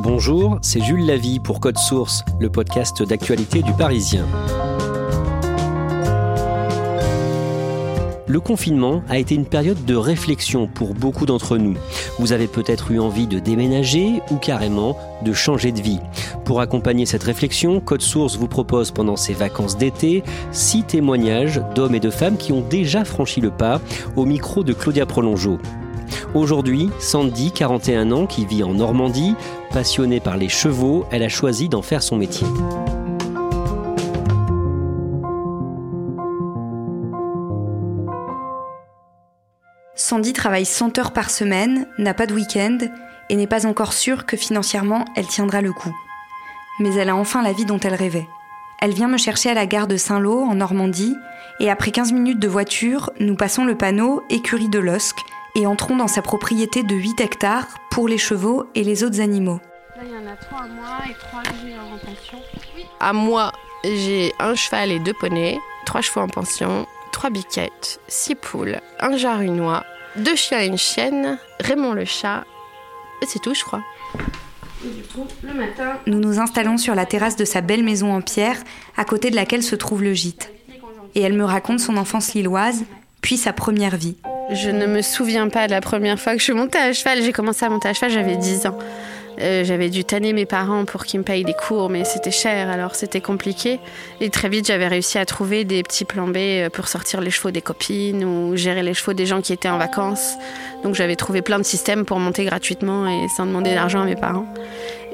Bonjour, c'est Jules Lavie pour Code Source, le podcast d'actualité du Parisien. Le confinement a été une période de réflexion pour beaucoup d'entre nous. Vous avez peut-être eu envie de déménager ou carrément de changer de vie. Pour accompagner cette réflexion, Code Source vous propose pendant ses vacances d'été six témoignages d'hommes et de femmes qui ont déjà franchi le pas au micro de Claudia Prolongeau. Aujourd'hui, Sandy, 41 ans, qui vit en Normandie, passionnée par les chevaux, elle a choisi d'en faire son métier. Sandy travaille 100 heures par semaine, n'a pas de week-end et n'est pas encore sûre que financièrement elle tiendra le coup. Mais elle a enfin la vie dont elle rêvait. Elle vient me chercher à la gare de Saint-Lô, en Normandie, et après 15 minutes de voiture, nous passons le panneau Écurie de Losc et entrons dans sa propriété de 8 hectares pour les chevaux et les autres animaux. Là, il y en a 3 à moi et 3 que j'ai en pension. À moi, j'ai un cheval et deux poneys, 3 chevaux en pension, 3 biquettes, 6 poules, un jarunois, deux chiens et une chienne, Raymond le chat, et c'est tout, je crois. Et du coup, le matin, Nous nous installons sur la terrasse de sa belle maison en pierre, à côté de laquelle se trouve le gîte. Et elle me raconte son enfance lilloise, puis sa première vie. Je ne me souviens pas de la première fois que je suis montée à cheval. J'ai commencé à monter à cheval, j'avais 10 ans. Euh, j'avais dû tanner mes parents pour qu'ils me payent des cours, mais c'était cher, alors c'était compliqué. Et très vite, j'avais réussi à trouver des petits plans B euh, pour sortir les chevaux des copines ou gérer les chevaux des gens qui étaient en vacances. Donc j'avais trouvé plein de systèmes pour monter gratuitement et sans demander d'argent à mes parents.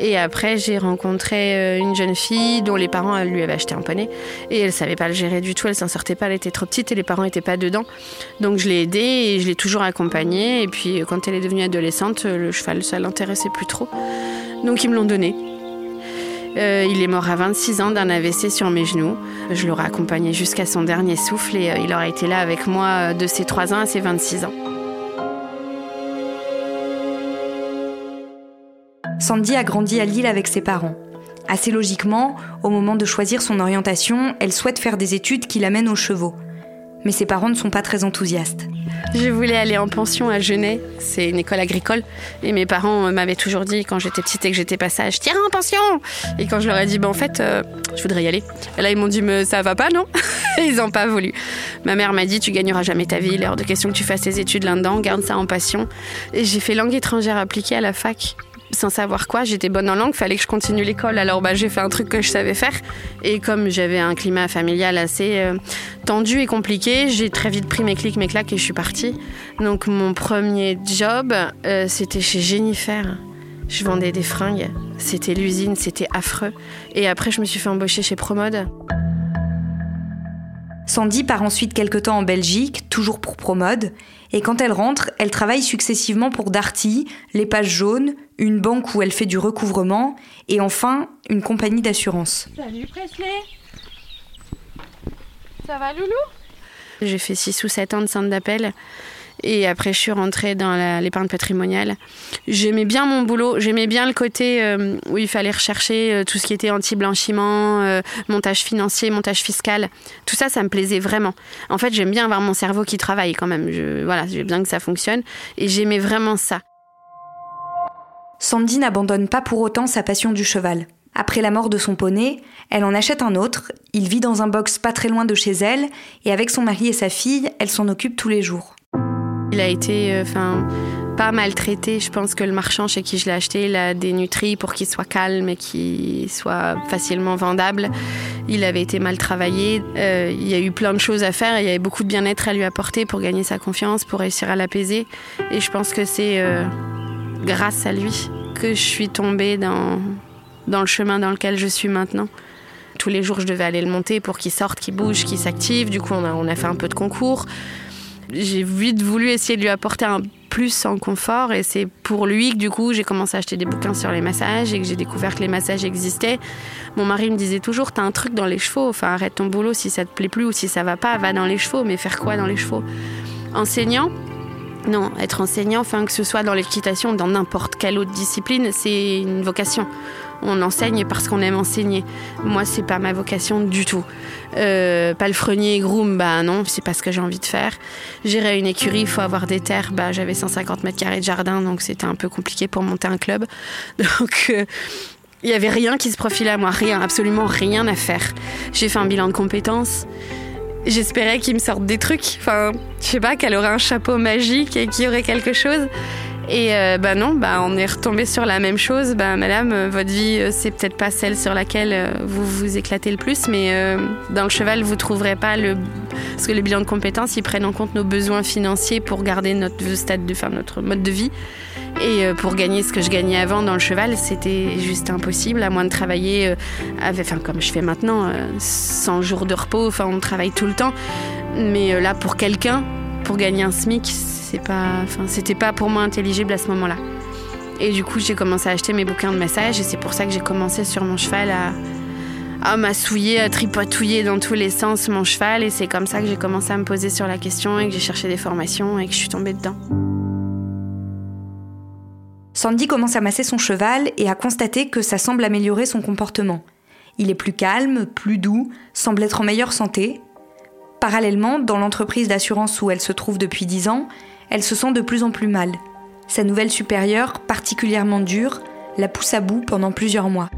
Et après, j'ai rencontré euh, une jeune fille dont les parents elle, lui avaient acheté un poney. Et elle savait pas le gérer du tout, elle s'en sortait pas, elle était trop petite et les parents étaient pas dedans. Donc je l'ai aidée et je l'ai toujours accompagnée. Et puis quand elle est devenue adolescente, le cheval, ça l'intéressait plus trop. Donc ils me l'ont donné. Euh, il est mort à 26 ans d'un AVC sur mes genoux. Je l'aurais accompagné jusqu'à son dernier souffle et euh, il aurait été là avec moi euh, de ses 3 ans à ses 26 ans. Sandy a grandi à Lille avec ses parents. Assez logiquement, au moment de choisir son orientation, elle souhaite faire des études qui l'amènent aux chevaux. Mais ses parents ne sont pas très enthousiastes. Je voulais aller en pension à Genève, c'est une école agricole, et mes parents euh, m'avaient toujours dit quand j'étais petite et que j'étais pas sage, t'iras en pension Et quand je leur ai dit, bah en fait, euh, je voudrais y aller, là ils m'ont dit, mais ça va pas, non? Ils n'ont pas voulu. Ma mère m'a dit, tu gagneras jamais ta vie, il est de question que tu fasses tes études là-dedans, garde ça en passion. Et j'ai fait langue étrangère appliquée à la fac sans savoir quoi. J'étais bonne en langue, fallait que je continue l'école. Alors bah, j'ai fait un truc que je savais faire. Et comme j'avais un climat familial assez euh, tendu et compliqué, j'ai très vite pris mes clics, mes claques et je suis partie. Donc mon premier job, euh, c'était chez Jennifer. Je vendais des fringues. C'était l'usine, c'était affreux. Et après, je me suis fait embaucher chez Promode. Sandy part ensuite quelque temps en Belgique, toujours pour Promode, et quand elle rentre, elle travaille successivement pour Darty, les Pages Jaunes, une banque où elle fait du recouvrement, et enfin une compagnie d'assurance. salut Presley. Ça va, Loulou? J'ai fait 6 ou 7 ans de centre d'appel. Et après, je suis rentrée dans l'épargne patrimoniale. J'aimais bien mon boulot. J'aimais bien le côté euh, où il fallait rechercher euh, tout ce qui était anti-blanchiment, euh, montage financier, montage fiscal. Tout ça, ça me plaisait vraiment. En fait, j'aime bien avoir mon cerveau qui travaille quand même. Je, voilà, j'ai bien que ça fonctionne. Et j'aimais vraiment ça. Sandy n'abandonne pas pour autant sa passion du cheval. Après la mort de son poney, elle en achète un autre, il vit dans un box pas très loin de chez elle, et avec son mari et sa fille, elle s'en occupe tous les jours. Il a été, euh, enfin, pas maltraité. Je pense que le marchand chez qui je l'ai acheté, il a des nutries pour qu'il soit calme et qu'il soit facilement vendable. Il avait été mal travaillé. Euh, il y a eu plein de choses à faire. Il y avait beaucoup de bien-être à lui apporter pour gagner sa confiance, pour réussir à l'apaiser. Et je pense que c'est euh, grâce à lui que je suis tombée dans, dans le chemin dans lequel je suis maintenant. Tous les jours, je devais aller le monter pour qu'il sorte, qu'il bouge, qu'il s'active. Du coup, on a, on a fait un peu de concours j'ai vite voulu essayer de lui apporter un plus en confort et c'est pour lui que du coup j'ai commencé à acheter des bouquins sur les massages et que j'ai découvert que les massages existaient. Mon mari me disait toujours t'as un truc dans les chevaux, enfin arrête ton boulot si ça te plaît plus ou si ça va pas, va dans les chevaux, mais faire quoi dans les chevaux? Enseignant Non, être enseignant, que ce soit dans l'équitation, dans n'importe quelle autre discipline, c'est une vocation. On enseigne parce qu'on aime enseigner. Moi, c'est pas ma vocation du tout. Euh, palefrenier, groom, bah non, c'est pas ce que j'ai envie de faire. Gérer une écurie, il faut avoir des terres. Bah, j'avais 150 mètres carrés de jardin, donc c'était un peu compliqué pour monter un club. Donc, euh, il y avait rien qui se profilait à moi, rien, absolument rien à faire. J'ai fait un bilan de compétences. J'espérais qu'il me sorte des trucs. Enfin, je sais pas, qu'elle aurait un chapeau magique et qu'il y aurait quelque chose. Et euh, bah non, bah on est retombé sur la même chose. Bah madame, euh, votre vie, euh, c'est peut-être pas celle sur laquelle euh, vous vous éclatez le plus, mais dans le cheval, vous trouverez pas le. Parce que le bilan de compétences, ils prennent en compte nos besoins financiers pour garder notre stade de, notre mode de vie. Et euh, pour gagner ce que je gagnais avant dans le cheval, c'était juste impossible, à moins de travailler euh, enfin, comme je fais maintenant, euh, 100 jours de repos, enfin, on travaille tout le temps. Mais euh, là, pour quelqu'un, pour gagner un SMIC, c'est pas, enfin, c'était pas pour moi intelligible à ce moment-là. Et du coup, j'ai commencé à acheter mes bouquins de massage et c'est pour ça que j'ai commencé sur mon cheval à, à m'assouiller, à tripatouiller dans tous les sens mon cheval. Et c'est comme ça que j'ai commencé à me poser sur la question et que j'ai cherché des formations et que je suis tombée dedans. Sandy commence à masser son cheval et à constater que ça semble améliorer son comportement. Il est plus calme, plus doux, semble être en meilleure santé. Parallèlement, dans l'entreprise d'assurance où elle se trouve depuis 10 ans, elle se sent de plus en plus mal. Sa nouvelle supérieure, particulièrement dure, la pousse à bout pendant plusieurs mois.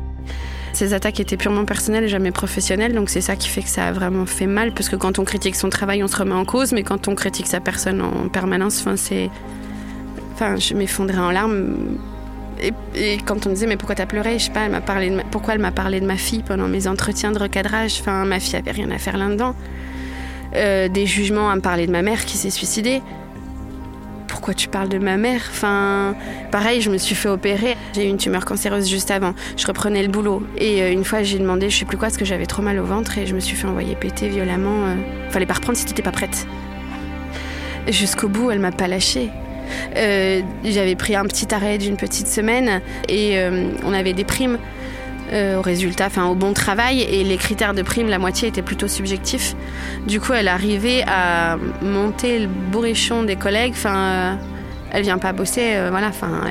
Ces attaques étaient purement personnelles et jamais professionnelles, donc c'est ça qui fait que ça a vraiment fait mal, parce que quand on critique son travail, on se remet en cause, mais quand on critique sa personne en permanence, c'est. Je m'effondrais en larmes. Et, quand on me disait, mais pourquoi t'as pleuré? Je sais pas, elle parlé de pourquoi elle m'a parlé de ma fille pendant mes entretiens de recadrage? Enfin, ma fille avait rien à faire là-dedans. Euh, des jugements à me parler de ma mère qui s'est suicidée. Pourquoi tu parles de ma mère? Enfin, pareil, je me suis fait opérer. J'ai eu une tumeur cancéreuse juste avant. Je reprenais le boulot. Et euh, une fois, j'ai demandé, je sais plus quoi, parce que j'avais trop mal au ventre et je me suis fait envoyer péter violemment. euh. Fallait pas reprendre si t'étais pas prête. Jusqu'au bout, elle m'a pas lâchée. Euh, J'avais pris un petit arrêt d'une petite semaine et euh, on avait des primes euh, au résultat, enfin au bon travail et les critères de prime, la moitié étaient plutôt subjectifs. Du coup, elle arrivait à monter le bourrichon des collègues. Enfin, elle vient pas bosser, voilà. Enfin,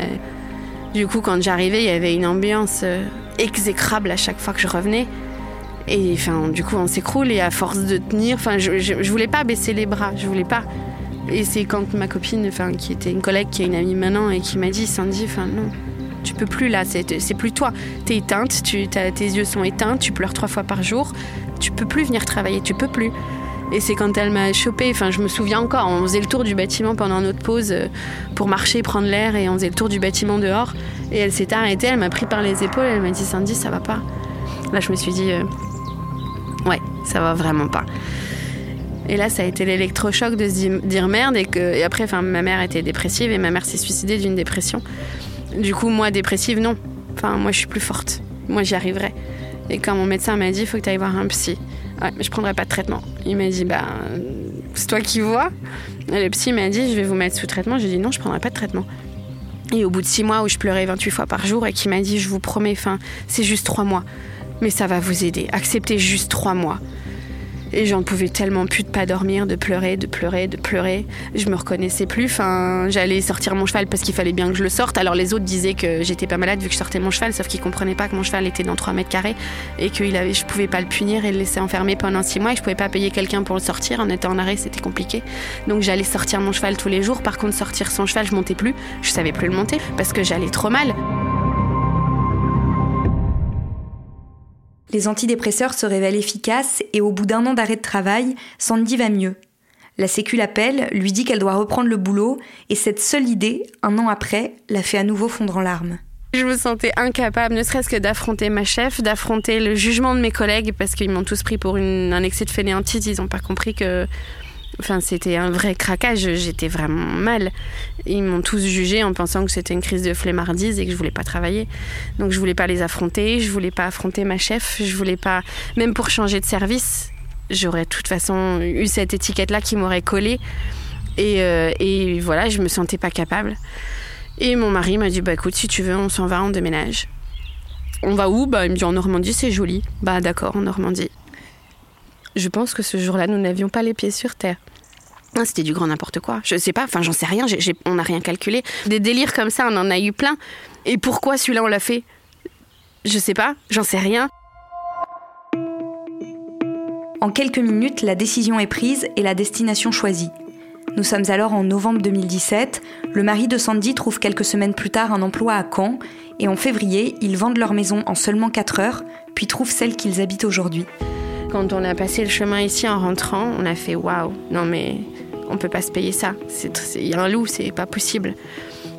du coup, quand j'arrivais, il y avait une ambiance exécrable à chaque fois que je revenais. Et enfin, du coup, on s'écroule et à force de tenir, enfin, je, je, je voulais pas baisser les bras, je voulais pas. Et c'est quand ma copine, enfin, qui était une collègue, qui est une amie maintenant, et qui m'a dit, Sandy, enfin, non, tu peux plus là, c'est plus toi. T'es éteinte, tu, tes yeux sont éteints, tu pleures trois fois par jour, tu peux plus venir travailler, tu peux plus. Et c'est quand elle m'a chopée, enfin je me souviens encore, on faisait le tour du bâtiment pendant notre pause euh, pour marcher, prendre l'air, et on faisait le tour du bâtiment dehors. Et elle s'est arrêtée, elle m'a pris par les épaules, elle m'a dit Sandy, ça va pas. Là je me suis dit, euh, ouais, ça va vraiment pas. Et là, ça a été l'électrochoc de se di- dire merde. Et, que, après, ma mère était dépressive et ma mère s'est suicidée d'une dépression. Du coup, moi, dépressive, non. Enfin, moi, je suis plus forte. Moi, j'y arriverai. Et quand mon médecin m'a dit, il faut que tu ailles voir un psy. Ouais, mais je prendrai pas de traitement. Il m'a dit, bah, c'est toi qui vois. Et le psy m'a dit, je vais vous mettre sous traitement. J'ai dit, non, je prendrai pas de traitement. Et au bout de six mois où je pleurais 28 fois par jour et qui m'a dit, je vous promets, enfin, c'est juste trois mois. Mais ça va vous aider. Acceptez juste trois mois. Et j'en pouvais tellement plus de pas dormir, de pleurer, de pleurer, de pleurer. Je me reconnaissais plus. Enfin, j'allais sortir mon cheval parce qu'il fallait bien que je le sorte. Alors les autres disaient que j'étais pas malade vu que je sortais mon cheval, sauf qu'ils comprenaient pas que mon cheval était dans 3 mètres carrés et que il avait, je pouvais pas le punir et le laisser enfermer pendant 6 mois et je pouvais pas payer quelqu'un pour le sortir. En étant en arrêt, c'était compliqué. Donc j'allais sortir mon cheval tous les jours. Par contre, sortir son cheval, je montais plus. Je savais plus le monter parce que j'allais trop mal. Les antidépresseurs se révèlent efficaces et au bout d'un an d'arrêt de travail, Sandy va mieux. La Sécu l'appelle, lui dit qu'elle doit reprendre le boulot et cette seule idée, un an après, la fait à nouveau fondre en larmes. Je me sentais incapable, ne serait-ce que d'affronter ma chef, d'affronter le jugement de mes collègues, parce qu'ils m'ont tous pris pour une- un excès de fainéantise. Ils n'ont pas compris que. Enfin, c'était un vrai craquage. J'étais vraiment mal. Ils m'ont tous jugé en pensant que c'était une crise de flemmardise et que je voulais pas travailler. Donc, je voulais pas les affronter. Je voulais pas affronter ma chef. Je voulais pas. Même pour changer de service, j'aurais de toute façon eu cette étiquette-là qui m'aurait collé. Et, euh, et voilà, je me sentais pas capable. Et mon mari m'a dit bah écoute si tu veux on s'en va on déménage. On va où? Bah il me dit en Normandie c'est joli. Bah d'accord en Normandie. Je pense que ce jour-là nous n'avions pas les pieds sur terre. Ah, C'était du grand n'importe quoi. Je sais pas, enfin j'en sais rien, on n'a rien calculé. Des délires comme ça, on en a eu plein. Et pourquoi celui-là on l'a fait? Je sais pas, j'en sais rien. En quelques minutes, la décision est prise et la destination choisie. Nous sommes alors en novembre 2017. Le mari de Sandy trouve quelques semaines plus tard un emploi à Caen et en février, ils vendent leur maison en seulement 4 heures, puis trouvent celle qu'ils habitent aujourd'hui. Quand on a passé le chemin ici en rentrant, on a fait waouh, non mais on peut pas se payer ça. Il y a un loup, c'est pas possible.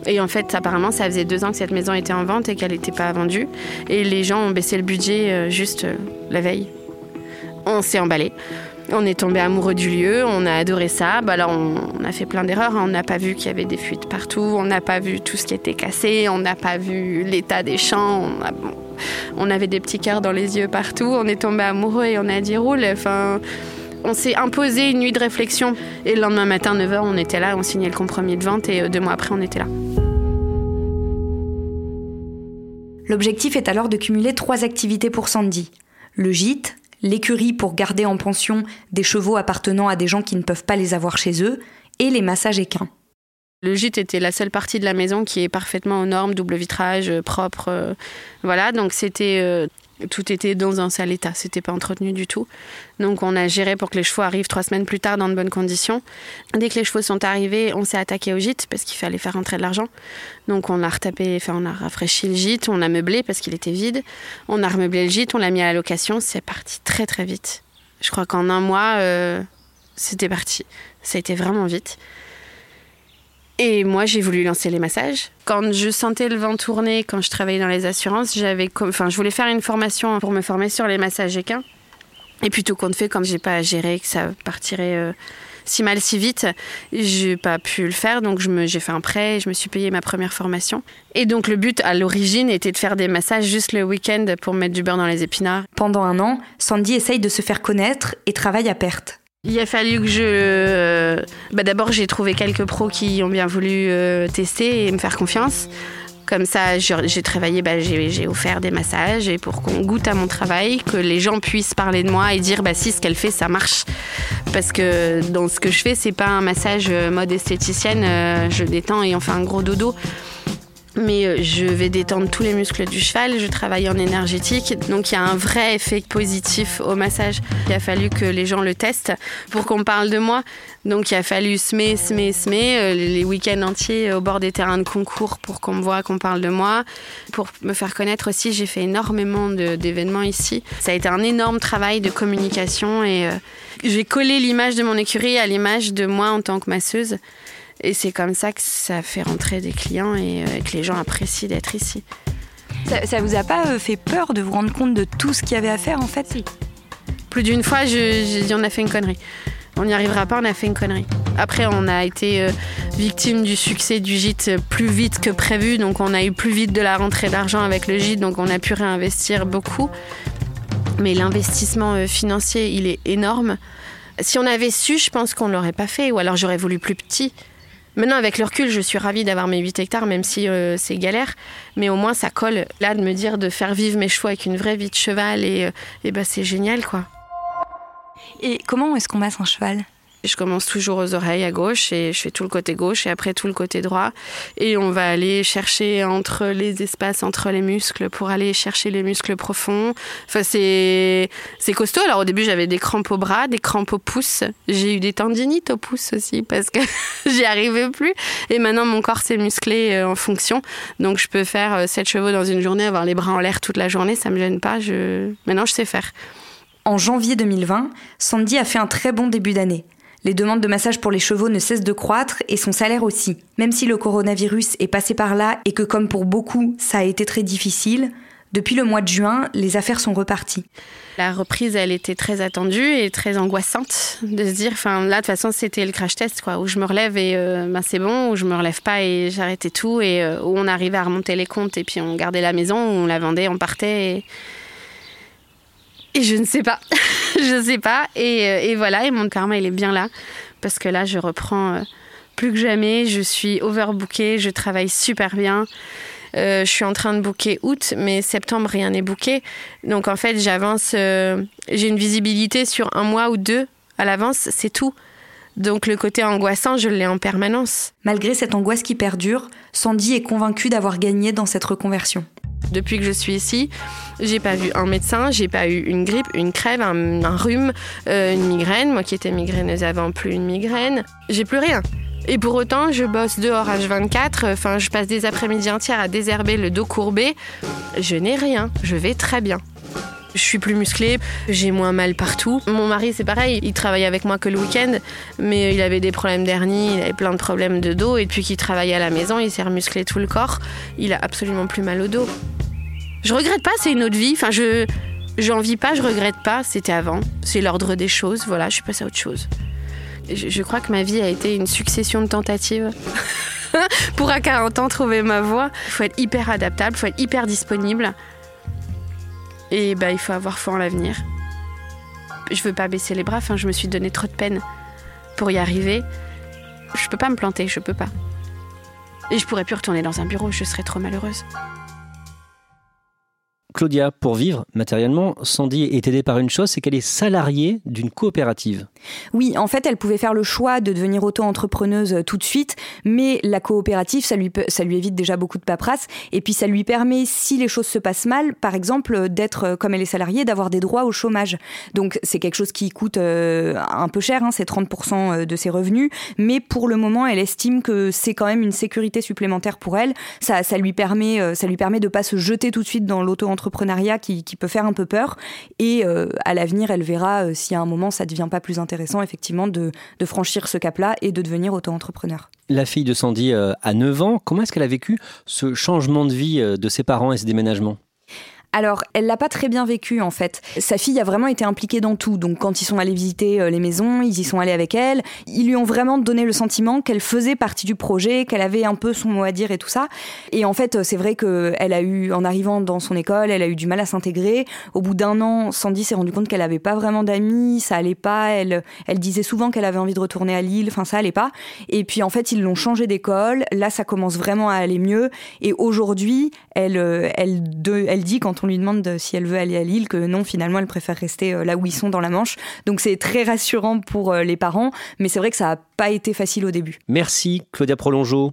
Et en fait, apparemment, ça faisait deux ans que cette maison était en vente et qu'elle n'était pas vendue. Et les gens ont baissé le budget euh, juste euh, la veille. On s'est emballé. On est tombé amoureux du lieu, on a adoré ça. Bah alors on, a fait plein d'erreurs. hein. On n'a pas vu qu'il y avait des fuites partout, on n'a pas vu tout ce qui était cassé, on n'a pas vu l'état des champs. On, on avait des petits cœurs dans les yeux partout. On est tombé amoureux et on a dit roule. Enfin, on s'est imposé une nuit de réflexion. Et le lendemain matin, 9h, on était là, on signait le compromis de vente et euh, deux mois après, on était là. L'objectif est alors de cumuler trois activités pour Sandy. Le gîte, l'écurie pour garder en pension des chevaux appartenant à des gens qui ne peuvent pas les avoir chez eux, et les massages équins. Le gîte était la seule partie de la maison qui est parfaitement aux normes, double vitrage, euh, propre. euh, voilà, donc c'était. euh, tout était dans un sale état, c'était pas entretenu du tout. Donc on a géré pour que les chevaux arrivent trois semaines plus tard dans de bonnes conditions. Dès que les chevaux sont arrivés, on s'est attaqué au gîte parce qu'il fallait faire rentrer de l'argent. Donc on a retapé, enfin on a rafraîchi le gîte, on a meublé parce qu'il était vide. On a remeublé le gîte, on l'a mis à la location, c'est parti très très vite. Je crois qu'en un mois, c'était parti. Ça a été vraiment vite. Et moi, j'ai voulu lancer les massages. Quand je sentais le vent tourner, quand je travaillais dans les assurances, j'avais, enfin, je voulais faire une formation pour me former sur les massages équins. Et puis tout compte fait, comme j'ai pas géré que ça partirait euh, si mal si vite, j'ai pas pu le faire. Donc j'ai fait un prêt, et je me suis payé ma première formation. Et donc le but à l'origine était de faire des massages juste le week-end pour mettre du beurre dans les épinards. Pendant un an, Sandy essaye de se faire connaître et travaille à perte. Il a fallu que je. euh, bah D'abord, j'ai trouvé quelques pros qui ont bien voulu euh, tester et me faire confiance. Comme ça, j'ai travaillé, bah, j'ai offert des massages et pour qu'on goûte à mon travail, que les gens puissent parler de moi et dire bah si ce qu'elle fait ça marche. Parce que dans ce que je fais, c'est pas un massage euh, mode esthéticienne, je détends et on fait un gros dodo. Mais euh, je vais détendre tous les muscles du cheval, je travaille en énergétique, donc il y a un vrai effet positif au massage. Il a fallu que les gens le testent pour qu'on parle de moi. Donc il a fallu semer, semer, semer, euh, les week-ends entiers euh, au bord des terrains de concours pour qu'on me voit, qu'on parle de moi. Pour me faire connaître aussi, j'ai fait énormément d'événements ici. Ça a été un énorme travail de communication et j'ai collé l'image de mon écurie à l'image de moi en tant que masseuse. Et c'est comme ça que ça fait rentrer des clients et euh, que les gens apprécient d'être ici. Ça, ça vous a pas euh, fait peur de vous rendre compte de tout ce qu'il y avait à faire en fait? Plus d'une fois, j'ai dit on a fait une connerie. On n'y arrivera pas, on a fait une connerie. Après, on a été euh, victime du succès du gîte plus vite que prévu, donc on a eu plus vite de la rentrée d'argent avec le gîte, donc on a pu réinvestir beaucoup. Mais l'investissement financier, il est énorme. Si on avait su, je pense qu'on ne l'aurait pas fait, ou alors j'aurais voulu plus petit. Maintenant, avec le recul, je suis ravie d'avoir mes 8 hectares, même si euh, c'est galère. Mais au moins, ça colle. Là, de me dire de faire vivre mes chevaux avec une vraie vie de cheval, et, euh, ben, c'est génial, quoi. Et comment est-ce qu'on masse un cheval? Je commence toujours aux oreilles à gauche et je fais tout le côté gauche et après tout le côté droit. Et on va aller chercher entre les espaces, entre les muscles pour aller chercher les muscles profonds. Enfin, c'est, c'est costaud. Alors au début, j'avais des crampes au bras, des crampes au pouce. J'ai eu des tendinites au pouce aussi parce que j'y arrivais plus. Et maintenant, mon corps s'est musclé euh, en fonction. Donc je peux faire euh, 7 chevaux dans une journée, avoir les bras en l'air toute la journée. Ça me gêne pas. Je... Maintenant, je sais faire. En janvier 2020, Sandy a fait un très bon début d'année. Les demandes de massage pour les chevaux ne cessent de croître et son salaire aussi. Même si le coronavirus est passé par là et que comme pour beaucoup, ça a été très difficile, depuis le mois de juin, les affaires sont reparties. La reprise, elle était très attendue et très angoissante de se dire, enfin là de toute façon c'était le crash test quoi, où je me relève et euh, ben, c'est bon, où je me relève pas et j'arrêtais tout et euh, où on arrivait à remonter les comptes et puis on gardait la maison, où on la vendait, on partait et, et je ne sais pas, je sais pas et, euh, et voilà et mon karma il est bien là parce que là je reprends euh, plus que jamais, je suis overbookée, je travaille super bien. Euh, je suis en train de booker août, mais septembre, rien n'est booké. Donc en fait, j'avance, j'ai une visibilité sur un mois ou deux à l'avance, c'est tout. Donc le côté angoissant, je l'ai en permanence. Malgré cette angoisse qui perdure, Sandy est convaincue d'avoir gagné dans cette reconversion. Depuis que je suis ici, j'ai pas vu un médecin, j'ai pas eu une grippe, une crève, un, rhume, euh, une migraine. Moi qui étais migraineuse avant, plus une migraine. J'ai plus rien. Et pour autant, je bosse dehors H24. Enfin, je passe des après-midi entières à désherber le dos courbé. Je n'ai rien. Je vais très bien. Je suis plus musclée, j'ai moins mal partout. Mon mari, c'est pareil, il travaille avec moi que le week-end, mais il avait des problèmes d'hernie, il avait plein de problèmes de dos, et depuis qu'il travaille à la maison, il s'est remusclé tout le corps. Il a absolument plus mal au dos. Je regrette pas, c'est une autre vie. Enfin, je. J'en vis pas, je regrette pas, c'était avant. C'est l'ordre des choses, voilà, je suis passée à autre chose. Je, crois que ma vie a été une succession de tentatives. Pour à 40 ans trouver ma voie, il faut être hyper adaptable, il faut être hyper disponible. Et bah, il faut avoir foi en l'avenir. Je veux pas baisser les bras, enfin, je me suis donné trop de peine pour y arriver. Je peux pas me planter, je peux pas. Et je pourrais plus retourner dans un bureau, je serais trop malheureuse. Claudia, pour vivre matériellement, Sandy est aidée par une chose, c'est qu'elle est salariée d'une coopérative. Oui, en fait, elle pouvait faire le choix de devenir auto-entrepreneuse tout de suite, mais la coopérative, ça lui, ça lui évite déjà beaucoup de paperasse, et puis ça lui permet, si les choses se passent mal, par exemple, d'être, comme elle est salariée, d'avoir des droits au chômage. Donc c'est quelque chose qui coûte euh, un peu cher, hein, c'est 30% de ses revenus, mais pour le moment, elle estime que c'est quand même une sécurité supplémentaire pour elle. Ça, ça lui permet, euh, ça lui permet de pas se jeter tout de suite dans l'auto-entrepreneuriat qui, peut faire un peu peur. Et euh, à l'avenir, elle verra euh, si à un moment ça devient pas plus intéressant, effectivement, de, de franchir ce cap-là et de devenir auto-entrepreneur. La fille de Sandy euh, a 9 ans. Comment est-ce qu'elle a vécu ce changement de vie de ses parents et ce déménagement alors, elle l'a pas très bien vécu en fait. Sa fille a vraiment été impliquée dans tout. Donc, quand ils sont allés visiter euh, les maisons, ils y sont allés avec elle. Ils lui ont vraiment donné le sentiment qu'elle faisait partie du projet, qu'elle avait un peu son mot à dire et tout ça. Et en fait, c'est vrai qu'elle a eu, en arrivant dans son école, elle a eu du mal à s'intégrer. Au bout d'un an, Sandy s'est rendue compte qu'elle avait pas vraiment d'amis, ça allait pas. Elle, elle disait souvent qu'elle avait envie de retourner à Lille. Enfin, ça allait pas. Et puis, en fait, ils l'ont changé d'école. Là, ça commence vraiment à aller mieux. Et aujourd'hui, elle, euh, elle, elle dit quand on lui demande si elle veut aller à Lille, que non, finalement, elle préfère rester euh, là où ils sont dans la Manche. Donc c'est très rassurant pour euh, les parents, mais c'est vrai que ça n'a pas été facile au début. Merci Claudia Prolongeau.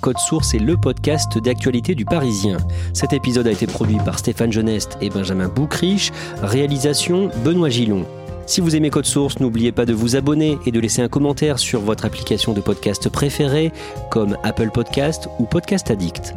Code Source est le podcast d'actualité du Parisien. Cet épisode a été produit par Stéphane Geneste et Benjamin Boucriche. Réalisation Benoît Gillon. Si vous aimez Code Source, n'oubliez pas de vous abonner et de laisser un commentaire sur votre application de podcast préférée, comme Apple Podcast ou Podcast Addict.